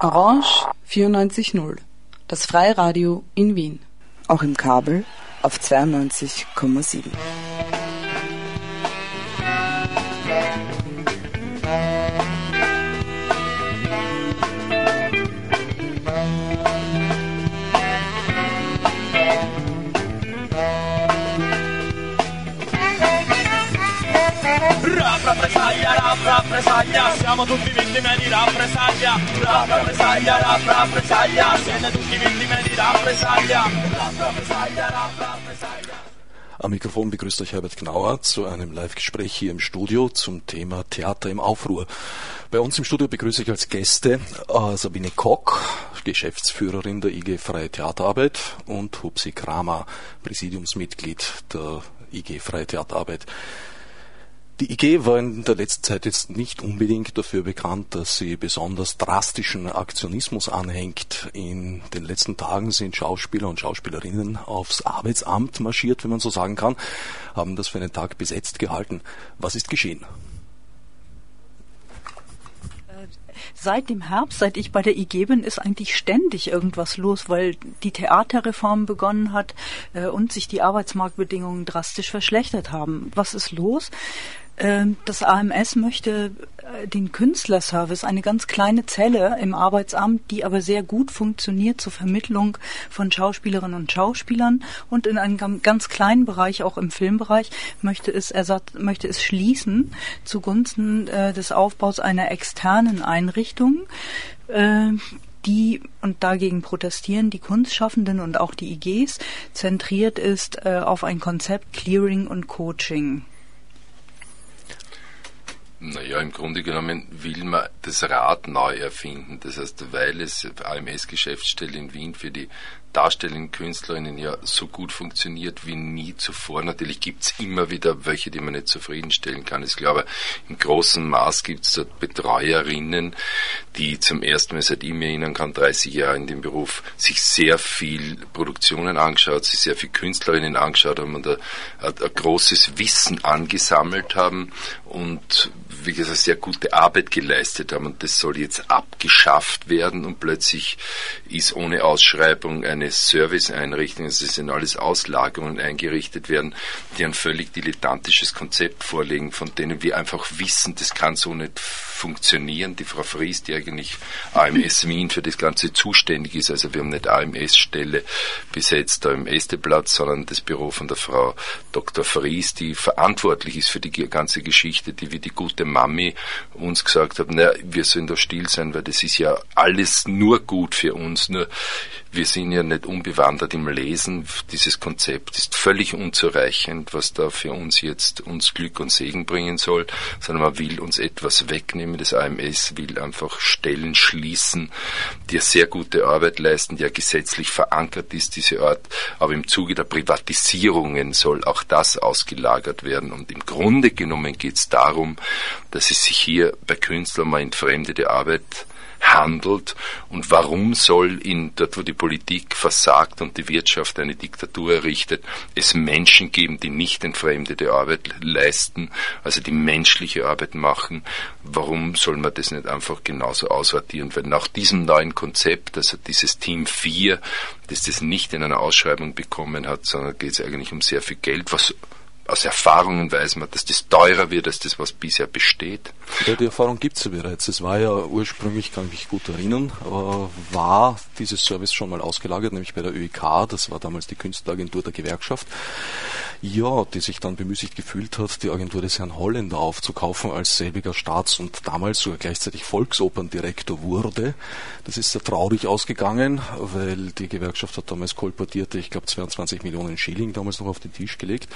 Orange 94.0, das Freiradio in Wien. Auch im Kabel auf 92,7. rappresaglia, rap, rappresaglia, siamo tutti vittime di rappresaglia, rap, rappresaglia, rap, rappresaglia, siete tutti vittime di rappresaglia, rap, rappresaglia, rap, rappresaglia. Am Mikrofon begrüßt euch Herbert Gnauer zu einem Live-Gespräch hier im Studio zum Thema Theater im Aufruhr. Bei uns im Studio begrüße ich als Gäste äh, Sabine Kock, Geschäftsführerin der IG Freie Theaterarbeit und Hupsi Kramer, Präsidiumsmitglied der IG Freie Theaterarbeit. Die IG war in der letzten Zeit jetzt nicht unbedingt dafür bekannt, dass sie besonders drastischen Aktionismus anhängt. In den letzten Tagen sind Schauspieler und Schauspielerinnen aufs Arbeitsamt marschiert, wenn man so sagen kann, haben das für einen Tag besetzt gehalten. Was ist geschehen? seit dem Herbst, seit ich bei der IG bin, ist eigentlich ständig irgendwas los, weil die Theaterreform begonnen hat äh, und sich die Arbeitsmarktbedingungen drastisch verschlechtert haben. Was ist los? Ähm, das AMS möchte äh, den Künstlerservice, eine ganz kleine Zelle im Arbeitsamt, die aber sehr gut funktioniert zur Vermittlung von Schauspielerinnen und Schauspielern und in einem ganz kleinen Bereich, auch im Filmbereich, möchte es, ersatz, möchte es schließen zugunsten äh, des Aufbaus einer externen Einrichtung. Äh, die, und dagegen protestieren die Kunstschaffenden und auch die IGs, zentriert ist äh, auf ein Konzept Clearing und Coaching. Naja, im Grunde genommen will man das Rad neu erfinden. Das heißt, weil es AMS-Geschäftsstelle in Wien für die darstellenden Künstlerinnen ja so gut funktioniert wie nie zuvor. Natürlich gibt's immer wieder welche, die man nicht zufriedenstellen kann. Ich glaube, im großen Maß gibt's dort Betreuerinnen, die zum ersten Mal, seit ich mir erinnern kann, 30 Jahre in dem Beruf, sich sehr viel Produktionen angeschaut, sich sehr viel Künstlerinnen angeschaut haben und ein, ein, ein großes Wissen angesammelt haben und wie gesagt, sehr gute Arbeit geleistet haben und das soll jetzt abgeschafft werden und plötzlich ist ohne Ausschreibung eine Serviceeinrichtung, also es sind alles Auslagerungen eingerichtet werden, die ein völlig dilettantisches Konzept vorlegen, von denen wir einfach wissen, das kann so nicht funktionieren. Die Frau Fries, die eigentlich AMS Wien für das Ganze zuständig ist, also wir haben nicht AMS-Stelle besetzt da im Esteplatz, sondern das Büro von der Frau Dr. Fries, die verantwortlich ist für die ganze Geschichte, die wie die gute Mami uns gesagt hat, naja, wir sollen da still sein, weil das ist ja alles nur gut für uns, nur wir sind ja nicht unbewandert im Lesen. Dieses Konzept ist völlig unzureichend, was da für uns jetzt uns Glück und Segen bringen soll, sondern man will uns etwas wegnehmen. Das AMS will einfach Stellen schließen, die sehr gute Arbeit leisten, die ja gesetzlich verankert ist, diese Art. Aber im Zuge der Privatisierungen soll auch das ausgelagert werden. Und im Grunde genommen geht es darum, dass es sich hier bei Künstlern mal entfremdete Arbeit handelt und warum soll in dort, wo die Politik versagt und die Wirtschaft eine Diktatur errichtet, es Menschen geben, die nicht entfremdete Arbeit leisten, also die menschliche Arbeit machen. Warum soll man das nicht einfach genauso aussortieren? Weil nach diesem neuen Konzept, also dieses Team 4, das das nicht in einer Ausschreibung bekommen hat, sondern geht es eigentlich um sehr viel Geld, was aus Erfahrungen weiß man, dass das teurer wird als das, was bisher besteht. Ja, die Erfahrung gibt es ja bereits. Es war ja ursprünglich, kann ich mich gut erinnern, äh, war dieses Service schon mal ausgelagert, nämlich bei der ÖIK, das war damals die Künstleragentur der Gewerkschaft. Ja, die sich dann bemüßigt gefühlt hat, die Agentur des Herrn Holländer aufzukaufen als selbiger Staats- und damals sogar gleichzeitig Volksoperndirektor wurde. Das ist sehr traurig ausgegangen, weil die Gewerkschaft hat damals kolportierte, ich glaube 22 Millionen Schilling damals noch auf den Tisch gelegt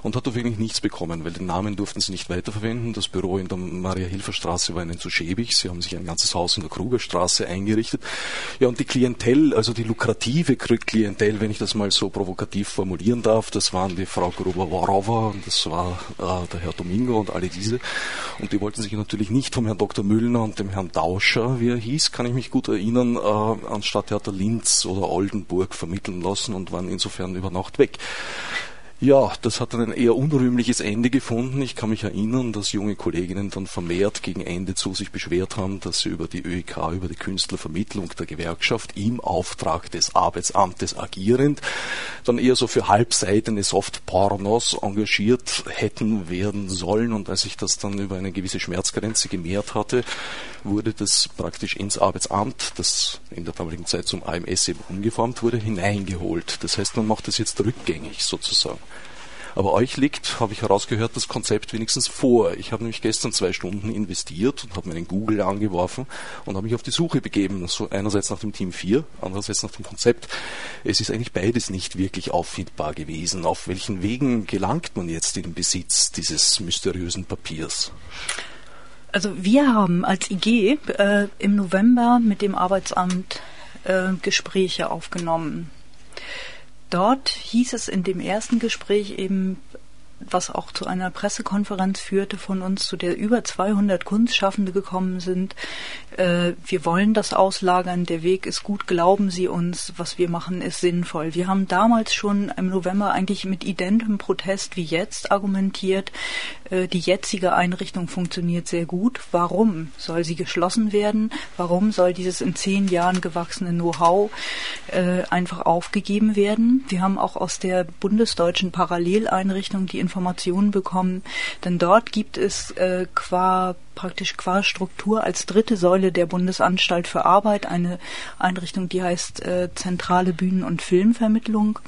und hat wirklich nichts bekommen, weil den Namen durften sie nicht weiterverwenden. Das Büro in der Maria-Hilfer-Straße war ihnen zu schäbig. Sie haben sich ein ganzes Haus in der Krugerstraße eingerichtet. Ja, und die Klientel, also die lukrative Klientel, wenn ich das mal so provokativ formulieren darf, das waren die Frau Gruber-Warova und das war äh, der Herr Domingo und alle diese. Und die wollten sich natürlich nicht vom Herrn Dr. Müllner und dem Herrn Dauscher, wie er hieß, kann ich mich gut erinnern, äh, an Stadttheater Linz oder Oldenburg vermitteln lassen und waren insofern über Nacht weg. Ja, das hat dann ein eher unrühmliches Ende gefunden. Ich kann mich erinnern, dass junge Kolleginnen dann vermehrt gegen Ende zu sich beschwert haben, dass sie über die ÖEK, über die Künstlervermittlung der Gewerkschaft im Auftrag des Arbeitsamtes agierend, dann eher so für halbseitene Softpornos engagiert hätten werden sollen. Und als ich das dann über eine gewisse Schmerzgrenze gemehrt hatte, wurde das praktisch ins Arbeitsamt, das in der damaligen Zeit zum AMS eben umgeformt wurde, hineingeholt. Das heißt, man macht das jetzt rückgängig sozusagen. Aber euch liegt, habe ich herausgehört, das Konzept wenigstens vor. Ich habe nämlich gestern zwei Stunden investiert und habe meinen Google angeworfen und habe mich auf die Suche begeben. So einerseits nach dem Team 4, andererseits nach dem Konzept. Es ist eigentlich beides nicht wirklich auffindbar gewesen. Auf welchen Wegen gelangt man jetzt in den Besitz dieses mysteriösen Papiers? Also wir haben als IG äh, im November mit dem Arbeitsamt äh, Gespräche aufgenommen. Dort hieß es in dem ersten Gespräch eben, was auch zu einer Pressekonferenz führte von uns, zu der über 200 Kunstschaffende gekommen sind. Äh, wir wollen das auslagern, der Weg ist gut, glauben Sie uns, was wir machen ist sinnvoll. Wir haben damals schon im November eigentlich mit identem Protest wie jetzt argumentiert, die jetzige Einrichtung funktioniert sehr gut. Warum soll sie geschlossen werden? Warum soll dieses in zehn Jahren gewachsene Know-how äh, einfach aufgegeben werden? Wir haben auch aus der bundesdeutschen Paralleleinrichtung die Informationen bekommen, denn dort gibt es äh, qua praktisch qua Struktur als dritte Säule der Bundesanstalt für Arbeit eine Einrichtung, die heißt äh, Zentrale Bühnen- und Filmvermittlung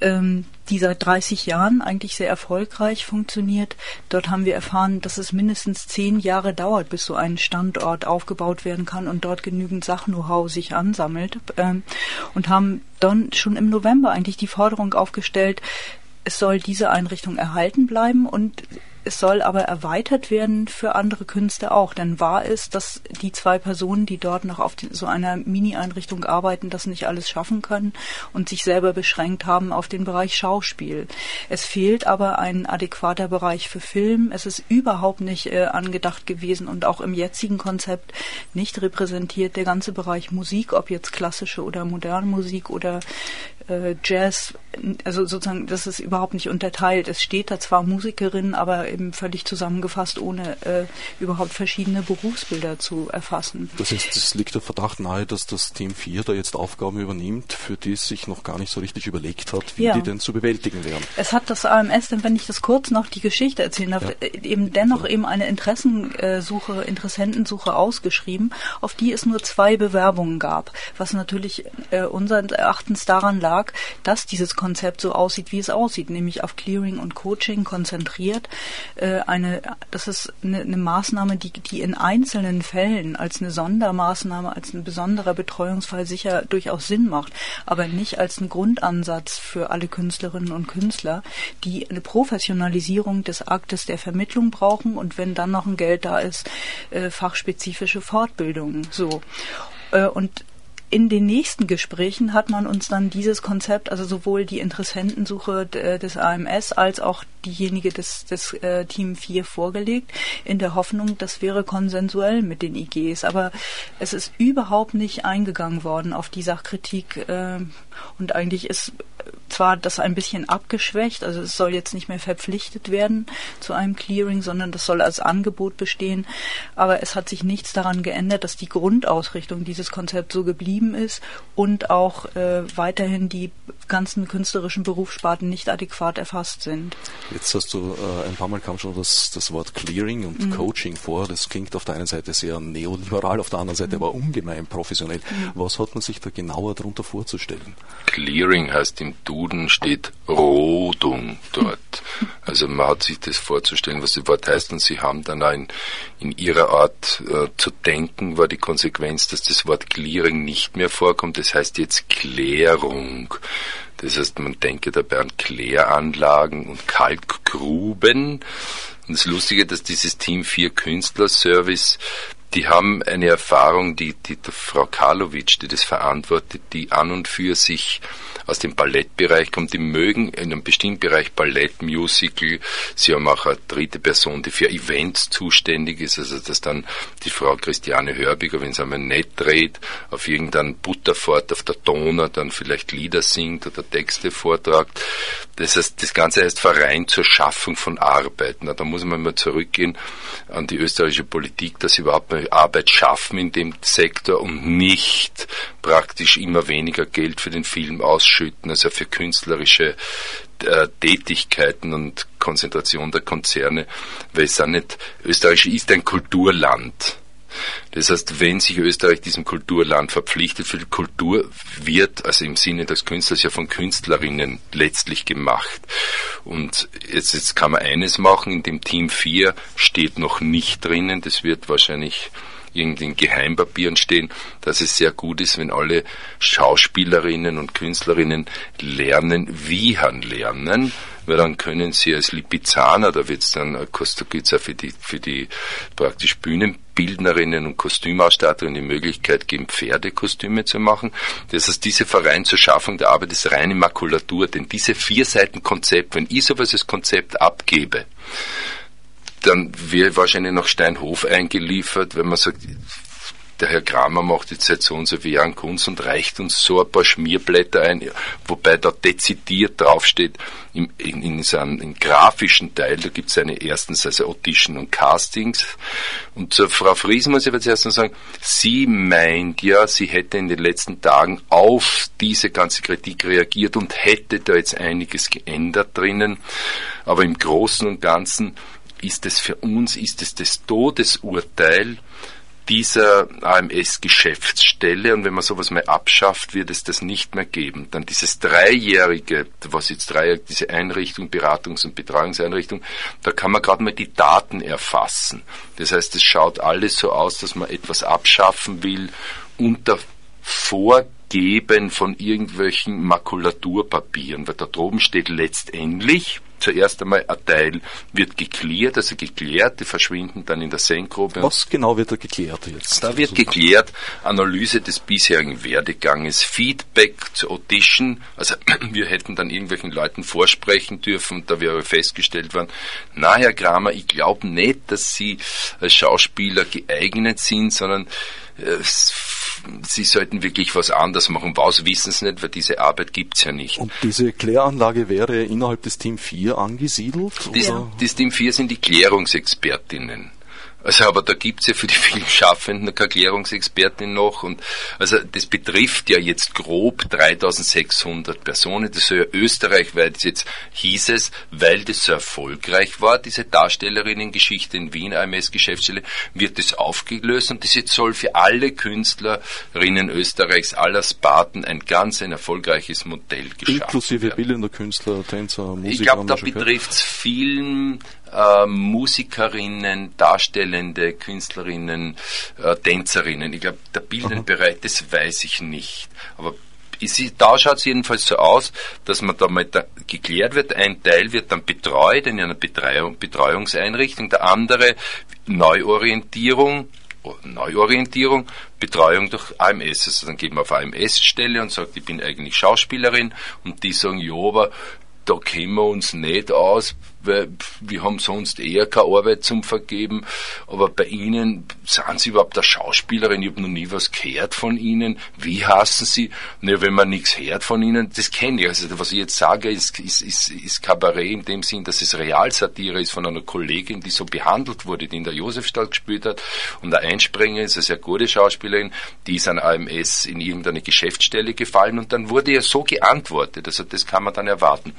ähm, die seit 30 Jahren eigentlich sehr erfolgreich funktioniert. Dort haben wir erfahren, dass es mindestens zehn Jahre dauert, bis so ein Standort aufgebaut werden kann und dort genügend Sach-Know-how sich ansammelt. Ähm, und haben dann schon im November eigentlich die Forderung aufgestellt, es soll diese Einrichtung erhalten bleiben und es soll aber erweitert werden für andere Künste auch, denn wahr ist, dass die zwei Personen, die dort noch auf so einer Mini-Einrichtung arbeiten, das nicht alles schaffen können und sich selber beschränkt haben auf den Bereich Schauspiel. Es fehlt aber ein adäquater Bereich für Film. Es ist überhaupt nicht äh, angedacht gewesen und auch im jetzigen Konzept nicht repräsentiert der ganze Bereich Musik, ob jetzt klassische oder moderne Musik oder äh, Jazz, also sozusagen, das ist überhaupt nicht unterteilt. Es steht da zwar Musikerin, aber eben völlig zusammengefasst, ohne äh, überhaupt verschiedene Berufsbilder zu erfassen. Das heißt, es liegt der Verdacht nahe, dass das Team 4 da jetzt Aufgaben übernimmt, für die es sich noch gar nicht so richtig überlegt hat, wie ja. die denn zu bewältigen wären. Es hat das AMS, denn wenn ich das kurz noch die Geschichte erzählen darf, ja. Äh, eben dennoch ja. eben eine Interessensuche, Interessentensuche ausgeschrieben, auf die es nur zwei Bewerbungen gab, was natürlich äh, unseren Erachtens daran lag, dass dieses Konzept so aussieht, wie es aussieht, nämlich auf Clearing und Coaching konzentriert. Äh, eine, das ist eine, eine Maßnahme, die, die in einzelnen Fällen als eine Sondermaßnahme, als ein besonderer Betreuungsfall sicher durchaus Sinn macht, aber nicht als ein Grundansatz für alle Künstlerinnen und Künstler, die eine Professionalisierung des Aktes der Vermittlung brauchen und wenn dann noch ein Geld da ist, äh, fachspezifische Fortbildungen. So. Äh, und in den nächsten Gesprächen hat man uns dann dieses Konzept, also sowohl die Interessentensuche äh, des AMS als auch diejenige des, des äh, Team 4 vorgelegt, in der Hoffnung, das wäre konsensuell mit den IGs. Aber es ist überhaupt nicht eingegangen worden auf die Sachkritik äh, und eigentlich ist zwar das ein bisschen abgeschwächt, also es soll jetzt nicht mehr verpflichtet werden zu einem Clearing, sondern das soll als Angebot bestehen, aber es hat sich nichts daran geändert, dass die Grundausrichtung dieses Konzepts so geblieben ist und auch äh, weiterhin die ganzen künstlerischen Berufssparten nicht adäquat erfasst sind. Jetzt hast du äh, ein paar Mal kam schon das, das Wort Clearing und mhm. Coaching vor. Das klingt auf der einen Seite sehr neoliberal, auf der anderen Seite mhm. aber ungemein professionell. Mhm. Was hat man sich da genauer darunter vorzustellen? Clearing heißt im Duden steht Rodung dort. Also man hat sich das vorzustellen, was das Wort heißt und sie haben dann ein, in ihrer Art äh, zu denken war die Konsequenz, dass das Wort Clearing nicht mehr vorkommt. Das heißt jetzt Klärung. Das heißt, man denke dabei an Kläranlagen und Kalkgruben. Und das Lustige, dass dieses Team 4 Künstler Service die haben eine Erfahrung, die, die, die Frau Karlovic, die das verantwortet, die an und für sich aus dem Ballettbereich kommt, die mögen in einem bestimmten Bereich Ballett, Musical. Sie haben auch eine dritte Person, die für Events zuständig ist, also dass dann die Frau Christiane Hörbiger, wenn sie einmal nett dreht, auf irgendeinem Butterfort auf der Donau dann vielleicht Lieder singt oder Texte vortragt. Das heißt, das Ganze heißt Verein zur Schaffung von Arbeit. Na, da muss man mal zurückgehen an die österreichische Politik, dass überhaupt Arbeit schaffen in dem Sektor und nicht praktisch immer weniger Geld für den Film ausschütten, also für künstlerische äh, Tätigkeiten und Konzentration der Konzerne, weil es auch nicht, Österreich ist ein Kulturland. Das heißt, wenn sich Österreich diesem Kulturland verpflichtet, für die Kultur wird, also im Sinne des Künstlers, ja von Künstlerinnen letztlich gemacht. Und jetzt, jetzt kann man eines machen, in dem Team 4 steht noch nicht drinnen, das wird wahrscheinlich in Geheimpapieren stehen, dass es sehr gut ist, wenn alle Schauspielerinnen und Künstlerinnen lernen, wie han lernen, weil dann können sie als Lipizzaner, da wird es dann, gibt's auch für die, für die praktisch Bühnenbildnerinnen und Kostümausstatterinnen die Möglichkeit geben, Pferdekostüme zu machen. Das heißt, diese Verein zur Schaffung der Arbeit ist reine Makulatur, denn diese vier Seiten Konzept, wenn ich sowas als Konzept abgebe, dann wäre wahrscheinlich noch Steinhof eingeliefert, wenn man sagt, der Herr Kramer macht jetzt seit so und so vielen Jahren Kunst und reicht uns so ein paar Schmierblätter ein, wobei da dezidiert draufsteht, im, in, in seinem im grafischen Teil, da gibt es eine erstens also Audition und Castings. Und zur Frau Fries muss ich jetzt erst mal sagen, sie meint ja, sie hätte in den letzten Tagen auf diese ganze Kritik reagiert und hätte da jetzt einiges geändert drinnen. Aber im Großen und Ganzen ist es für uns, ist es das Todesurteil dieser AMS-Geschäftsstelle und wenn man sowas mal abschafft, wird es das nicht mehr geben. Dann dieses dreijährige, was jetzt dreijährige, diese Einrichtung, Beratungs- und Betreuungseinrichtung, da kann man gerade mal die Daten erfassen. Das heißt, es schaut alles so aus, dass man etwas abschaffen will unter Vorgeben von irgendwelchen Makulaturpapieren, weil da droben steht letztendlich, zuerst einmal ein Teil wird geklärt, also geklärt, die verschwinden dann in der Senkgrube. Was genau wird da geklärt jetzt? Da wird geklärt, Analyse des bisherigen Werdeganges, Feedback zur Audition, also wir hätten dann irgendwelchen Leuten vorsprechen dürfen, da wäre festgestellt worden, na Herr Kramer, ich glaube nicht, dass Sie als Schauspieler geeignet sind, sondern äh, sie sollten wirklich was anderes machen. Was wissen sie nicht, weil diese Arbeit gibt's ja nicht. Und diese Kläranlage wäre innerhalb des Team 4 angesiedelt? Das, das Team 4 sind die Klärungsexpertinnen. Also, aber da gibt's ja für die Filmschaffenden eine Erklärungsexpertin noch. Und also das betrifft ja jetzt grob 3600 Personen. Das soll ja österreichweit jetzt hieß es, weil das so erfolgreich war, diese Darstellerinnen-Geschichte in Wien, AMS-Geschäftsstelle, wird das aufgelöst und das jetzt soll für alle Künstlerinnen Österreichs, aller Sparten ein ganz ein erfolgreiches Modell geschaffen Inklusive werden. bildender Künstler, Tänzer, Musiker. Ich glaube, da betrifft's Film, äh, Musikerinnen, darstellende Künstlerinnen, äh, Tänzerinnen. Ich glaube, der Bildungsbereich, das weiß ich nicht. Aber da schaut es jedenfalls so aus, dass man da mal da geklärt wird. Ein Teil wird dann betreut in einer Betreuung, Betreuungseinrichtung, der andere Neuorientierung, oh, Neuorientierung, Betreuung durch AMS. Also dann geht man auf AMS-Stelle und sagt, ich bin eigentlich Schauspielerin und die sagen, ja, aber da kennen wir uns nicht aus, weil wir haben sonst eher keine Arbeit zum Vergeben. Aber bei Ihnen, sind Sie überhaupt eine Schauspielerin? Ich habe noch nie was gehört von Ihnen. Wie hassen Sie? Ne, wenn man nichts hört von Ihnen, das kenne ich. Also was ich jetzt sage, ist, ist, ist, ist Kabarett in dem Sinn, dass es Realsatire ist von einer Kollegin, die so behandelt wurde, die in der Josefstadt gespielt hat. Und der Einspringer ist eine sehr gute Schauspielerin, die ist an AMS in irgendeine Geschäftsstelle gefallen und dann wurde ja so geantwortet. Also das kann man dann erwarten.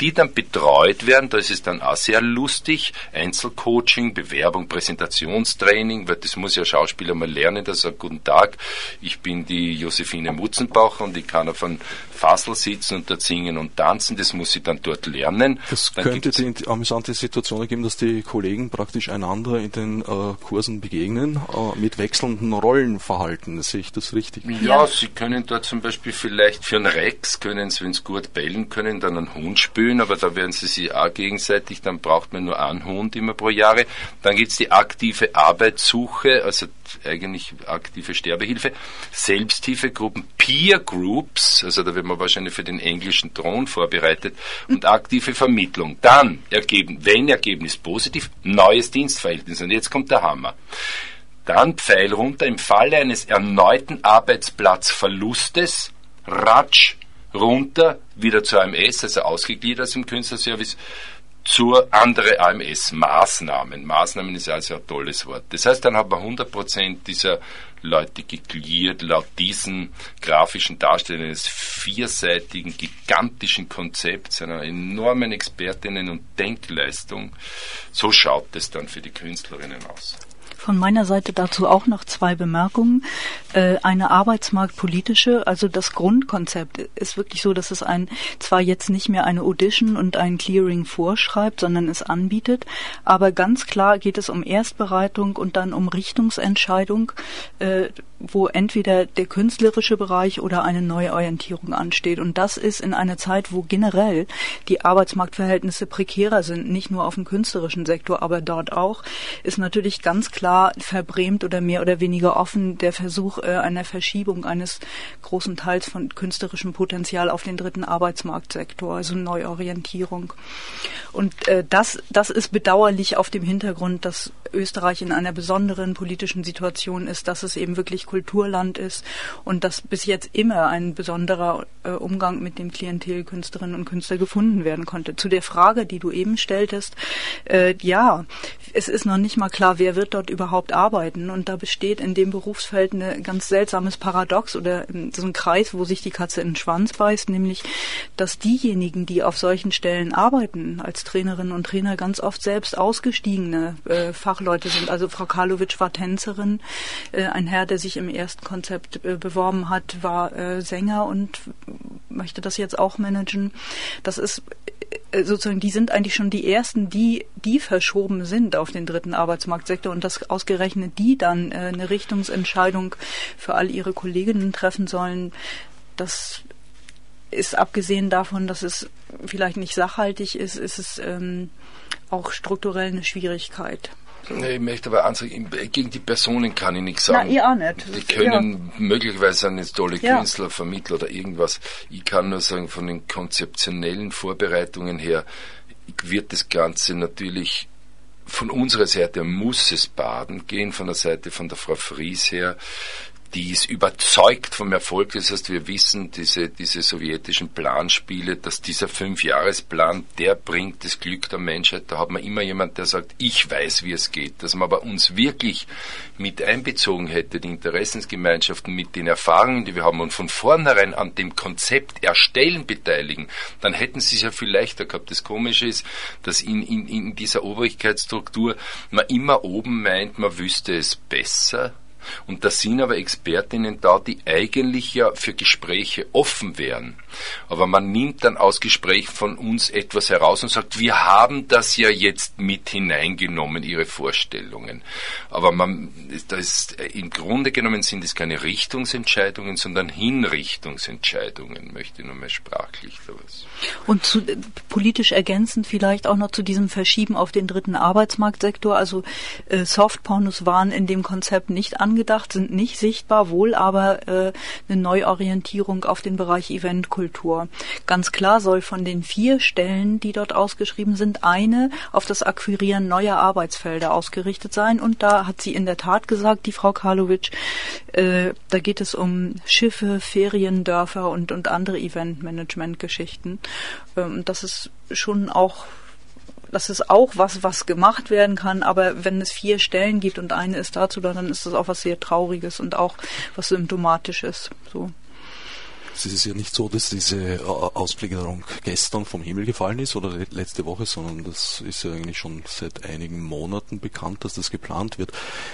Die dann betreut werden, da ist es dann auch sehr lustig. Einzelcoaching, Bewerbung, Präsentationstraining, weil das muss ja Schauspieler mal lernen, dass er guten Tag, ich bin die Josephine Mutzenbach und ich kann auf einem Fassel sitzen und dort singen und tanzen, das muss ich dann dort lernen. Das dann könnte die amüsante Situation ergeben, dass die Kollegen praktisch einander in den äh, Kursen begegnen, äh, mit wechselnden Rollenverhalten. Sehe ich das richtig? Ja, ja, sie können dort zum Beispiel vielleicht für einen Rex, können sie, wenn sie gut bellen können, dann einen Hund spülen, aber da werden sie sich auch gegen vierseitig, dann braucht man nur einen Hund immer pro Jahre. Dann gibt es die aktive Arbeitssuche, also eigentlich aktive Sterbehilfe, Selbsthilfegruppen, Peer Groups, also da wird man wahrscheinlich für den englischen Thron vorbereitet, und aktive Vermittlung. Dann, ergeben, wenn Ergebnis positiv, neues Dienstverhältnis. Und jetzt kommt der Hammer. Dann Pfeil runter im Falle eines erneuten Arbeitsplatzverlustes, ratsch runter, wieder zur AMS, also ausgegliedert im Künstlerservice, zur andere AMS-Maßnahmen. Maßnahmen ist also ein tolles Wort. Das heißt, dann hat man 100% dieser Leute geklärt, laut diesen grafischen Darstellungen eines vierseitigen, gigantischen Konzepts, einer enormen Expertinnen- und Denkleistung. So schaut es dann für die Künstlerinnen aus. Von meiner Seite dazu auch noch zwei Bemerkungen. Äh, eine arbeitsmarktpolitische, also das Grundkonzept ist wirklich so, dass es ein zwar jetzt nicht mehr eine Audition und ein Clearing vorschreibt, sondern es anbietet, aber ganz klar geht es um Erstbereitung und dann um Richtungsentscheidung, äh, wo entweder der künstlerische Bereich oder eine Neuorientierung ansteht. Und das ist in einer Zeit, wo generell die Arbeitsmarktverhältnisse prekärer sind, nicht nur auf dem künstlerischen Sektor, aber dort auch, ist natürlich ganz klar klar verbrämt oder mehr oder weniger offen der Versuch äh, einer Verschiebung eines großen Teils von künstlerischem Potenzial auf den dritten Arbeitsmarktsektor, also Neuorientierung. Und äh, das, das ist bedauerlich auf dem Hintergrund, dass Österreich in einer besonderen politischen Situation ist, dass es eben wirklich Kulturland ist und dass bis jetzt immer ein besonderer äh, Umgang mit dem Klientel Künstlerinnen und Künstler gefunden werden konnte. Zu der Frage, die du eben stelltest, äh, ja, es ist noch nicht mal klar, wer wird dort überhaupt arbeiten. Und da besteht in dem Berufsfeld ein ganz seltsames Paradox oder so ein Kreis, wo sich die Katze in den Schwanz beißt, nämlich, dass diejenigen, die auf solchen Stellen arbeiten, als Trainerinnen und Trainer ganz oft selbst ausgestiegene äh, Fachleute sind. Also Frau Karlovic war Tänzerin, äh, ein Herr, der sich im ersten Konzept äh, beworben hat, war äh, Sänger und möchte das jetzt auch managen. Das ist sozusagen, die sind eigentlich schon die ersten, die, die verschoben sind auf den dritten Arbeitsmarktsektor und dass ausgerechnet die dann äh, eine Richtungsentscheidung für all ihre Kolleginnen treffen sollen, das ist abgesehen davon, dass es vielleicht nicht sachhaltig ist, ist es ähm, auch strukturell eine Schwierigkeit. Ich möchte aber ansagen, gegen die Personen kann ich nichts sagen. Na, ihr auch nicht. Die können ja. möglicherweise sind jetzt tolle ja. Künstler, Vermittler oder irgendwas. Ich kann nur sagen, von den konzeptionellen Vorbereitungen her wird das Ganze natürlich von unserer Seite muss es baden gehen, von der Seite von der Frau Fries her die ist überzeugt vom Erfolg. Das heißt, wir wissen, diese, diese sowjetischen Planspiele, dass dieser Fünfjahresplan, der bringt das Glück der Menschheit. Da hat man immer jemand, der sagt, ich weiß, wie es geht. Dass man aber uns wirklich mit einbezogen hätte, die Interessensgemeinschaften mit den Erfahrungen, die wir haben und von vornherein an dem Konzept erstellen beteiligen, dann hätten sie es ja viel leichter gehabt. Das Komische ist, dass in, in, in dieser Obrigkeitsstruktur man immer oben meint, man wüsste es besser und da sind aber Expertinnen da, die eigentlich ja für Gespräche offen wären. Aber man nimmt dann aus Gespräch von uns etwas heraus und sagt, wir haben das ja jetzt mit hineingenommen, Ihre Vorstellungen. Aber man, da ist, im Grunde genommen sind es keine Richtungsentscheidungen, sondern Hinrichtungsentscheidungen, möchte ich nur mal sprachlich da. Und zu, politisch ergänzend vielleicht auch noch zu diesem Verschieben auf den dritten Arbeitsmarktsektor. Also äh, Softpornos waren in dem Konzept nicht angekommen angedacht, sind nicht sichtbar, wohl aber äh, eine Neuorientierung auf den Bereich Eventkultur. Ganz klar soll von den vier Stellen, die dort ausgeschrieben sind, eine auf das Akquirieren neuer Arbeitsfelder ausgerichtet sein. Und da hat sie in der Tat gesagt, die Frau Karlovic, äh, da geht es um Schiffe, Feriendörfer und, und andere Eventmanagement-Geschichten. Ähm, das ist schon auch das ist auch was, was gemacht werden kann, aber wenn es vier Stellen gibt und eine ist dazu da, dann ist das auch was sehr Trauriges und auch was Symptomatisches. So. Es ist ja nicht so, dass diese äh, Ausgliederung gestern vom Himmel gefallen ist oder letzte Woche, sondern das ist ja eigentlich schon seit einigen Monaten bekannt, dass das geplant wird.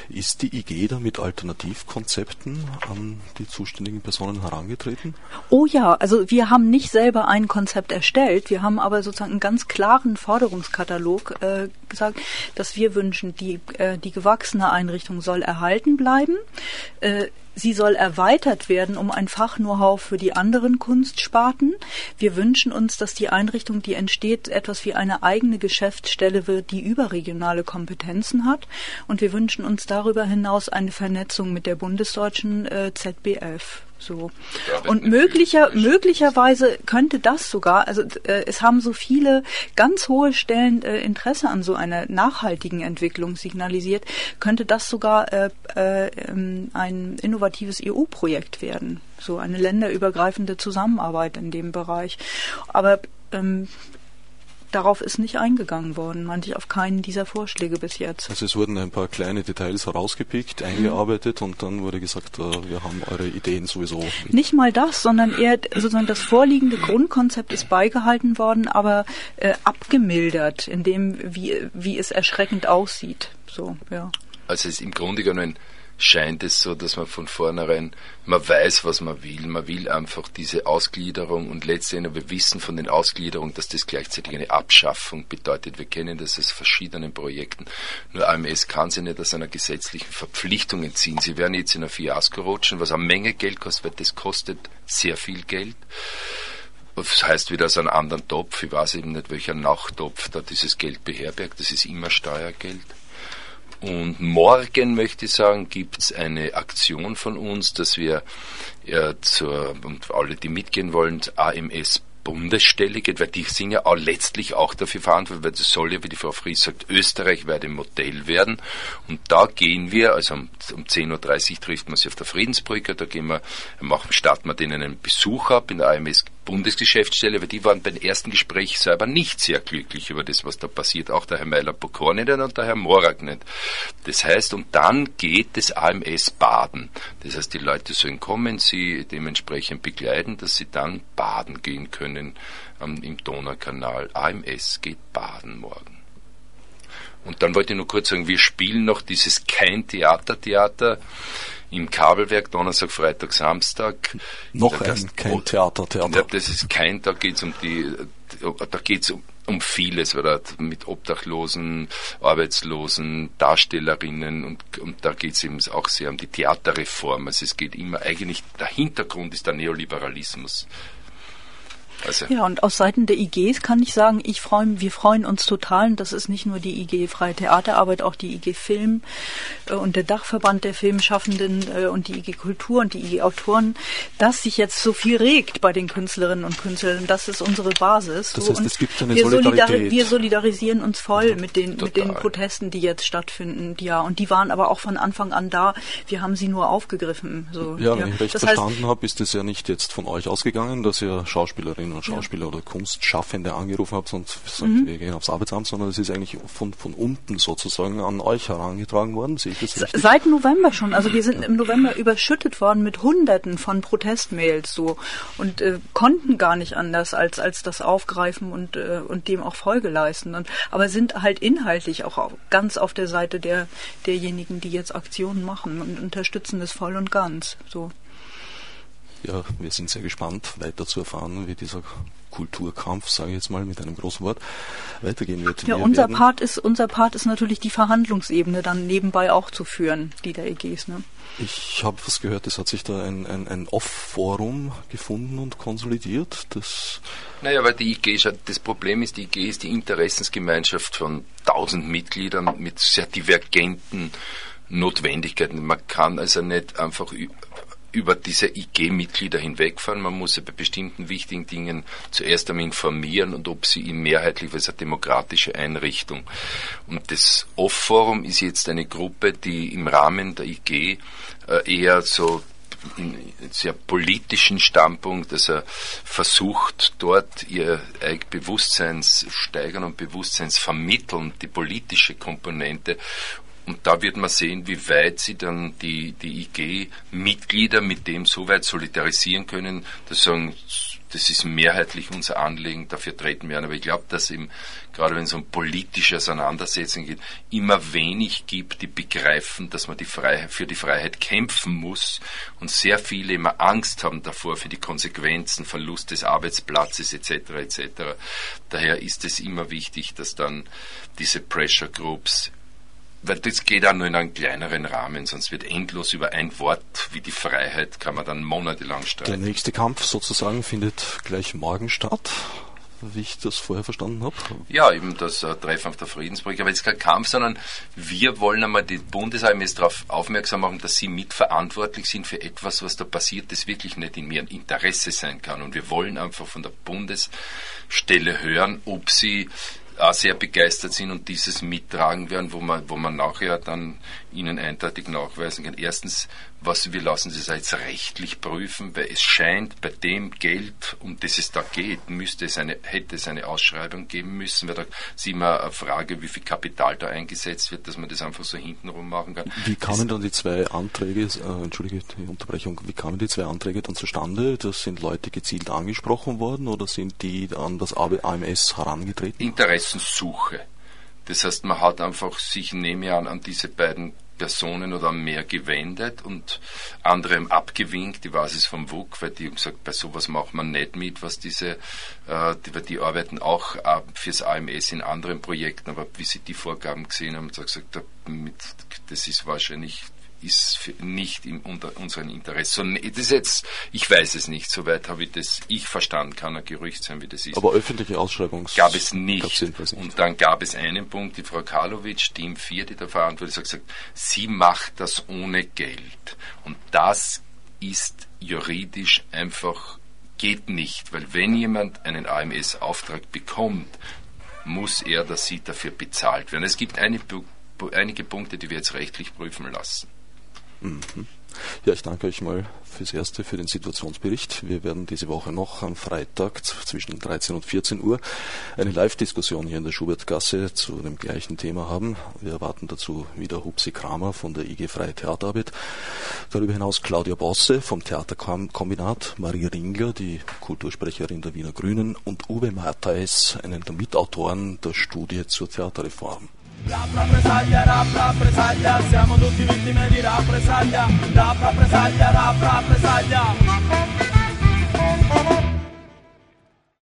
Ist die IG da mit Alternativkonzepten an die zuständigen Personen herangetreten? Oh ja, also wir haben nicht selber ein Konzept erstellt, wir haben aber sozusagen einen ganz klaren Forderungskatalog äh, gesagt, dass wir wünschen, die, äh, die gewachsene Einrichtung soll erhalten bleiben. Äh, Sie soll erweitert werden um ein Fach-Know-how für die anderen Kunstsparten. Wir wünschen uns, dass die Einrichtung, die entsteht, etwas wie eine eigene Geschäftsstelle wird, die überregionale Kompetenzen hat. Und wir wünschen uns darüber hinaus eine Vernetzung mit der bundesdeutschen äh, ZBF. So. Und möglicher, möglicherweise könnte das sogar, also äh, es haben so viele ganz hohe Stellen äh, Interesse an so einer nachhaltigen Entwicklung signalisiert, könnte das sogar äh, äh, ähm, ein innovatives EU-Projekt werden. So eine länderübergreifende Zusammenarbeit in dem Bereich. Aber ähm, darauf ist nicht eingegangen worden, meinte ich auf keinen dieser Vorschläge bis jetzt. Also es wurden ein paar kleine Details herausgepickt, eingearbeitet mhm. und dann wurde gesagt, äh, wir haben eure Ideen sowieso. Nicht mal das, sondern eher sozusagen das vorliegende Grundkonzept ist beigehalten worden, aber äh, abgemildert, in dem wie, wie es erschreckend aussieht. So, ja. Also es ist im Grunde genommen scheint es so, dass man von vornherein, man weiß, was man will. Man will einfach diese Ausgliederung und letztendlich, wir wissen von den Ausgliederungen, dass das gleichzeitig eine Abschaffung bedeutet. Wir kennen das aus verschiedenen Projekten. Nur AMS kann sie nicht aus einer gesetzlichen Verpflichtung entziehen. Sie werden jetzt in ein Fiasko rutschen, was eine Menge Geld kostet, weil das kostet sehr viel Geld. Das heißt wieder aus einem anderen Topf. Ich weiß eben nicht, welcher Nachtopf da dieses Geld beherbergt. Das ist immer Steuergeld. Und morgen, möchte ich sagen, gibt es eine Aktion von uns, dass wir ja, zur, und alle, die mitgehen wollen, AMS Bundesstelle geht, weil die sind ja auch letztlich auch dafür verantwortlich, weil das soll ja, wie die Frau Fries sagt, Österreich werde Modell werden. Und da gehen wir, also um, um 10.30 Uhr trifft man sich auf der Friedensbrücke, da gehen wir, machen, starten wir denen einen Besuch ab in der AMS Bundesgeschäftsstelle, weil die waren beim ersten Gespräch selber nicht sehr glücklich über das, was da passiert. Auch der Herr Meiler-Bokor nicht und der Herr Morak nicht. Das heißt, und dann geht das AMS baden. Das heißt, die Leute sollen kommen, sie dementsprechend begleiten, dass sie dann baden gehen können ähm, im Donaukanal. AMS geht baden morgen. Und dann wollte ich nur kurz sagen, wir spielen noch dieses Kein Theater-Theater im Kabelwerk, Donnerstag, Freitag, Samstag. Noch ein, kein Theater, Theater. Das ist kein, da geht's um die, da geht's um, um vieles, oder mit Obdachlosen, Arbeitslosen, Darstellerinnen und, und da geht's eben auch sehr um die Theaterreform. Also es geht immer eigentlich, der Hintergrund ist der Neoliberalismus. Also. Ja, und aus Seiten der IGs kann ich sagen, ich freu, wir freuen uns total, und das ist nicht nur die IG Freie Theaterarbeit, auch die IG Film äh, und der Dachverband der Filmschaffenden äh, und die IG Kultur und die IG Autoren, dass sich jetzt so viel regt bei den Künstlerinnen und Künstlern. Das ist unsere Basis. Das heißt, und es gibt eine wir Solidarität. Solidari wir solidarisieren uns voll mit den, mit den Protesten, die jetzt stattfinden. Ja, und die waren aber auch von Anfang an da. Wir haben sie nur aufgegriffen. So, ja, wenn ja. ich recht das verstanden habe, ist es ja nicht jetzt von euch ausgegangen, dass ihr Schauspielerinnen Schauspielerinnen und Schauspieler ja. oder Kunstschaffende angerufen habt und gesagt, mhm. wir gehen aufs Arbeitsamt, sondern es ist eigentlich von, von unten sozusagen an euch herangetragen worden. Sehe ich das richtig? Seit November schon. Also wir sind im November überschüttet worden mit Hunderten von Protestmails so und äh, konnten gar nicht anders als als das aufgreifen und äh, und dem auch Folge leisten. Und, aber sind halt inhaltlich auch auf, ganz auf der Seite der derjenigen, die jetzt Aktionen machen und unterstützen es voll und ganz. So ja, wir sind sehr gespannt, weiter zu erfahren, wie dieser Kulturkampf, sage ich jetzt mal mit einem großen Wort, weitergehen wird. Ja, wir unser Part ist, unser Part ist natürlich die Verhandlungsebene dann nebenbei auch zu führen, die der EGs, ne? Ich habe was gehört, es hat sich da ein, ein, ein Off-Forum gefunden und konsolidiert. Das naja, weil die IG, das Problem ist, die IG ist die Interessensgemeinschaft von tausend Mitgliedern mit sehr divergenten Notwendigkeiten. Man kann also nicht einfach über diese IG-Mitglieder hinwegfahren. Man muss ja bei bestimmten wichtigen Dingen zuerst einmal informieren und ob sie ihn mehrheitlich, weil es eine demokratische Einrichtung. Und das Off-Forum ist jetzt eine Gruppe, die im Rahmen der IG äh, eher so in sehr politischen Standpunkt, also versucht dort ihr Bewusstseinssteigern und Bewusstseinsvermitteln, die politische Komponente und da wird man sehen, wie weit sie dann die, die IG-Mitglieder mit dem so weit solidarisieren können, dass sie sagen, das ist mehrheitlich unser Anliegen, dafür treten wir an. Aber ich glaube, dass eben, gerade wenn es um politische Auseinandersetzungen geht, immer wenig gibt, die begreifen, dass man die Freiheit, für die Freiheit kämpfen muss und sehr viele immer Angst haben davor für die Konsequenzen, Verlust des Arbeitsplatzes etc. etc. Daher ist es immer wichtig, dass dann diese Pressure Groups weil das geht auch nur in einem kleineren Rahmen, sonst wird endlos über ein Wort wie die Freiheit, kann man dann monatelang streiten. Der nächste Kampf sozusagen findet gleich morgen statt wie ich das vorher verstanden habe. Ja, eben das äh, Treffen auf der Friedensbrücke. Aber jetzt kein Kampf, sondern wir wollen einmal die Bundesarmee darauf aufmerksam machen, dass sie mitverantwortlich sind für etwas, was da passiert, das wirklich nicht in ihrem Interesse sein kann. Und wir wollen einfach von der Bundesstelle hören, ob sie auch sehr begeistert sind und dieses mittragen werden, wo man, wo man nachher dann ihnen eindeutig nachweisen kann. Erstens, was wir lassen Sie es jetzt rechtlich prüfen, weil es scheint bei dem Geld, um das es da geht, müsste es eine, hätte es eine Ausschreibung geben müssen, weil da ist immer eine Frage, wie viel Kapital da eingesetzt wird, dass man das einfach so hintenrum machen kann. Wie kamen dann die zwei Anträge, äh, entschuldige die Unterbrechung, wie kamen die zwei Anträge dann zustande? Das sind Leute gezielt angesprochen worden oder sind die an das AMS herangetreten? Interessenssuche. Das heißt, man hat einfach sich, nehme an, an diese beiden Personen oder mehr gewendet und andere abgewinkt. Ich weiß es vom WUK, weil die haben gesagt, bei sowas macht man nicht mit, was diese, äh, die, die arbeiten auch äh, fürs AMS in anderen Projekten, aber wie sie die Vorgaben gesehen haben, haben sie gesagt, das ist wahrscheinlich ist nicht in unter unserem Interesse. Das ist jetzt, ich weiß es nicht, soweit habe ich das ich verstanden, kann ein Gerücht sein, wie das ist. Aber öffentliche Ausschreibung gab es nicht. nicht. Und dann gab es einen Punkt, die Frau Karlovic, Team 4, die da verantwortlich ist, hat gesagt, sie macht das ohne Geld. Und das ist juridisch einfach geht nicht, weil wenn jemand einen AMS-Auftrag bekommt, muss er, dass sie dafür bezahlt werden. Es gibt eine, einige Punkte, die wir jetzt rechtlich prüfen lassen. Ja, ich danke euch mal fürs Erste, für den Situationsbericht. Wir werden diese Woche noch am Freitag zwischen 13 und 14 Uhr eine Live-Diskussion hier in der Schubertgasse zu dem gleichen Thema haben. Wir erwarten dazu wieder Hupsi Kramer von der IG Freie Theaterarbeit. Darüber hinaus Claudia Bosse vom Theaterkombinat, Marie Ringler, die Kultursprecherin der Wiener Grünen und Uwe Matthais, einen der Mitautoren der Studie zur Theaterreform. Rap rappresaglia, rap rappresaglia, siamo tutti vittime di rappresaglia, rap rappresaglia, rap rappresaglia.